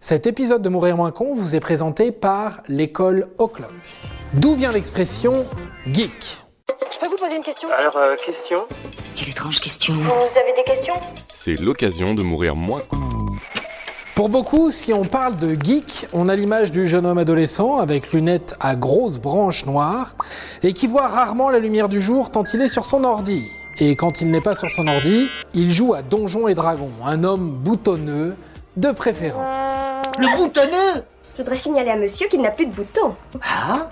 Cet épisode de Mourir moins con vous est présenté par l'école O'Clock. D'où vient l'expression geek Je peux vous poser une question? Alors, euh, question? Quelle étrange question. Vous avez des questions? C'est l'occasion de mourir moins. Pour beaucoup, si on parle de geek, on a l'image du jeune homme adolescent avec lunettes à grosses branches noires et qui voit rarement la lumière du jour tant il est sur son ordi. Et quand il n'est pas sur son ordi, il joue à Donjons et Dragons, un homme boutonneux de préférence. Le boutonneux Je voudrais signaler à monsieur qu'il n'a plus de boutons. Ah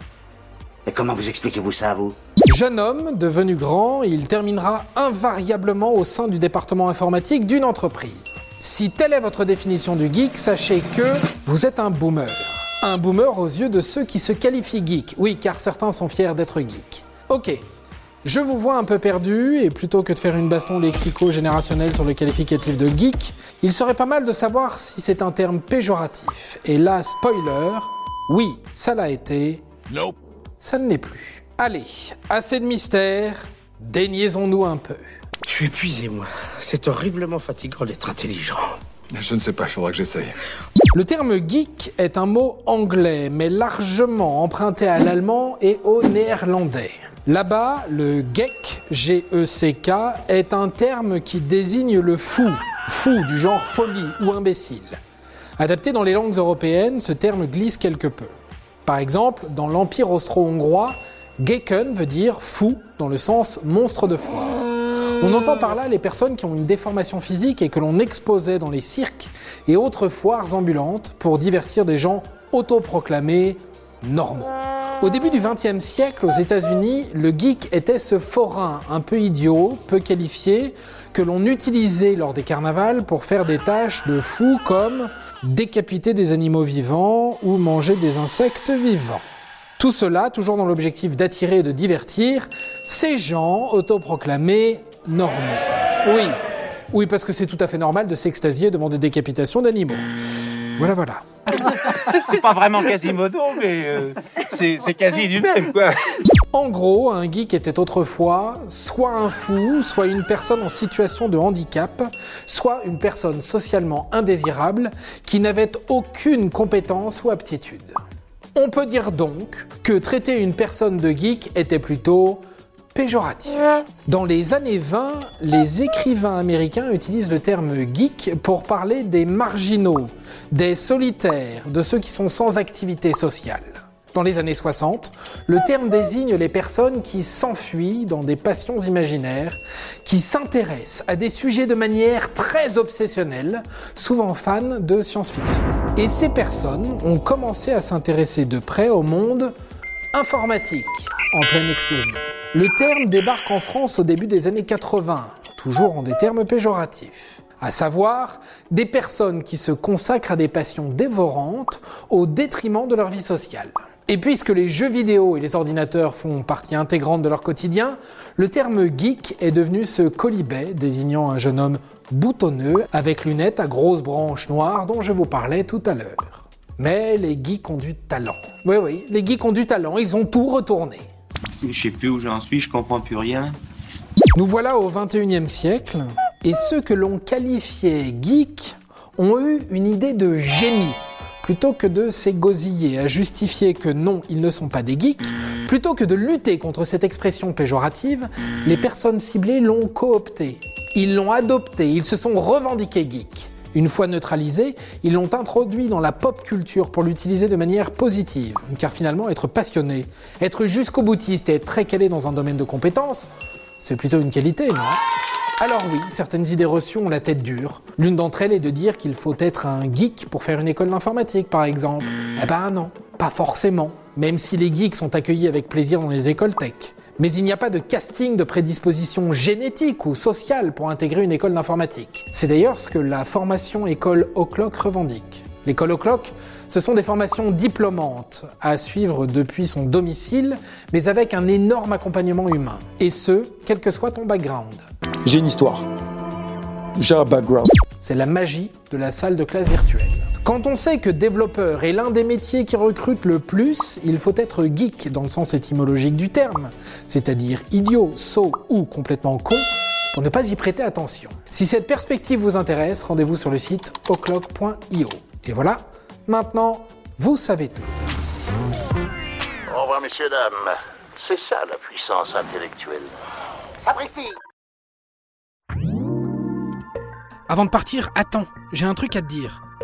Et comment vous expliquez-vous ça, vous Jeune homme, devenu grand, il terminera invariablement au sein du département informatique d'une entreprise. Si telle est votre définition du geek, sachez que vous êtes un boomer. Un boomer aux yeux de ceux qui se qualifient geek. Oui, car certains sont fiers d'être geek. Ok. Je vous vois un peu perdu, et plutôt que de faire une baston lexico-générationnelle sur le qualificatif de geek, il serait pas mal de savoir si c'est un terme péjoratif. Et là, spoiler, oui, ça l'a été, ça ne l'est plus. Allez, assez de mystère, déniaisons-nous un peu. Je suis épuisé, moi. C'est horriblement fatigant d'être intelligent. Je ne sais pas, il faudra que j'essaye. Le terme geek est un mot anglais, mais largement emprunté à l'allemand et au néerlandais. Là-bas, le geek, G-E-C-K, est un terme qui désigne le fou, fou du genre folie ou imbécile. Adapté dans les langues européennes, ce terme glisse quelque peu. Par exemple, dans l'Empire austro-hongrois, geken veut dire fou dans le sens monstre de foire. On entend par là les personnes qui ont une déformation physique et que l'on exposait dans les cirques et autres foires ambulantes pour divertir des gens autoproclamés normaux. Au début du XXe siècle, aux États-Unis, le geek était ce forain un peu idiot, peu qualifié, que l'on utilisait lors des carnavals pour faire des tâches de fou comme décapiter des animaux vivants ou manger des insectes vivants. Tout cela toujours dans l'objectif d'attirer et de divertir ces gens autoproclamés normaux. Oui, oui, parce que c'est tout à fait normal de s'extasier devant des décapitations d'animaux. Voilà, voilà. C'est pas vraiment Quasimodo, mais euh, c'est c'est quasi du même, quoi. En gros, un geek était autrefois soit un fou, soit une personne en situation de handicap, soit une personne socialement indésirable qui n'avait aucune compétence ou aptitude. On peut dire donc que traiter une personne de geek était plutôt péjoratif. Dans les années 20, les écrivains américains utilisent le terme geek pour parler des marginaux, des solitaires, de ceux qui sont sans activité sociale. Dans les années 60, le terme désigne les personnes qui s'enfuient dans des passions imaginaires, qui s'intéressent à des sujets de manière très obsessionnelle, souvent fans de science-fiction. Et ces personnes ont commencé à s'intéresser de près au monde informatique, en pleine explosion. Le terme débarque en France au début des années 80, toujours en des termes péjoratifs. À savoir, des personnes qui se consacrent à des passions dévorantes au détriment de leur vie sociale. Et puisque les jeux vidéo et les ordinateurs font partie intégrante de leur quotidien, le terme geek est devenu ce colibet désignant un jeune homme boutonneux avec lunettes à grosses branches noires dont je vous parlais tout à l'heure. Mais les geeks ont du talent. Oui, oui, les geeks ont du talent, ils ont tout retourné. Je sais plus où j'en suis, je comprends plus rien. Nous voilà au 21e siècle, et ceux que l'on qualifiait geeks ont eu une idée de génie. Plutôt que de s'égosiller à justifier que non, ils ne sont pas des geeks, plutôt que de lutter contre cette expression péjorative, les personnes ciblées l'ont coopté. Ils l'ont adopté, ils se sont revendiqués geeks. Une fois neutralisé, ils l'ont introduit dans la pop culture pour l'utiliser de manière positive. Car finalement, être passionné, être jusqu'au boutiste et être très calé dans un domaine de compétences, c'est plutôt une qualité, non? Alors oui, certaines idées reçues ont la tête dure. L'une d'entre elles est de dire qu'il faut être un geek pour faire une école d'informatique, par exemple. Eh ben non, pas forcément, même si les geeks sont accueillis avec plaisir dans les écoles tech. Mais il n'y a pas de casting de prédisposition génétique ou sociale pour intégrer une école d'informatique. C'est d'ailleurs ce que la formation école O'Clock revendique. L'école O'Clock, ce sont des formations diplômantes à suivre depuis son domicile, mais avec un énorme accompagnement humain. Et ce, quel que soit ton background. J'ai une histoire. J'ai un background. C'est la magie de la salle de classe virtuelle. Quand on sait que développeur est l'un des métiers qui recrute le plus, il faut être geek dans le sens étymologique du terme, c'est-à-dire idiot, sot ou complètement con, pour ne pas y prêter attention. Si cette perspective vous intéresse, rendez-vous sur le site oclock.io. Et voilà, Maintenant, vous savez tout. Au revoir, messieurs, dames. C'est ça la puissance intellectuelle. Sapristi Avant de partir, attends, j'ai un truc à te dire.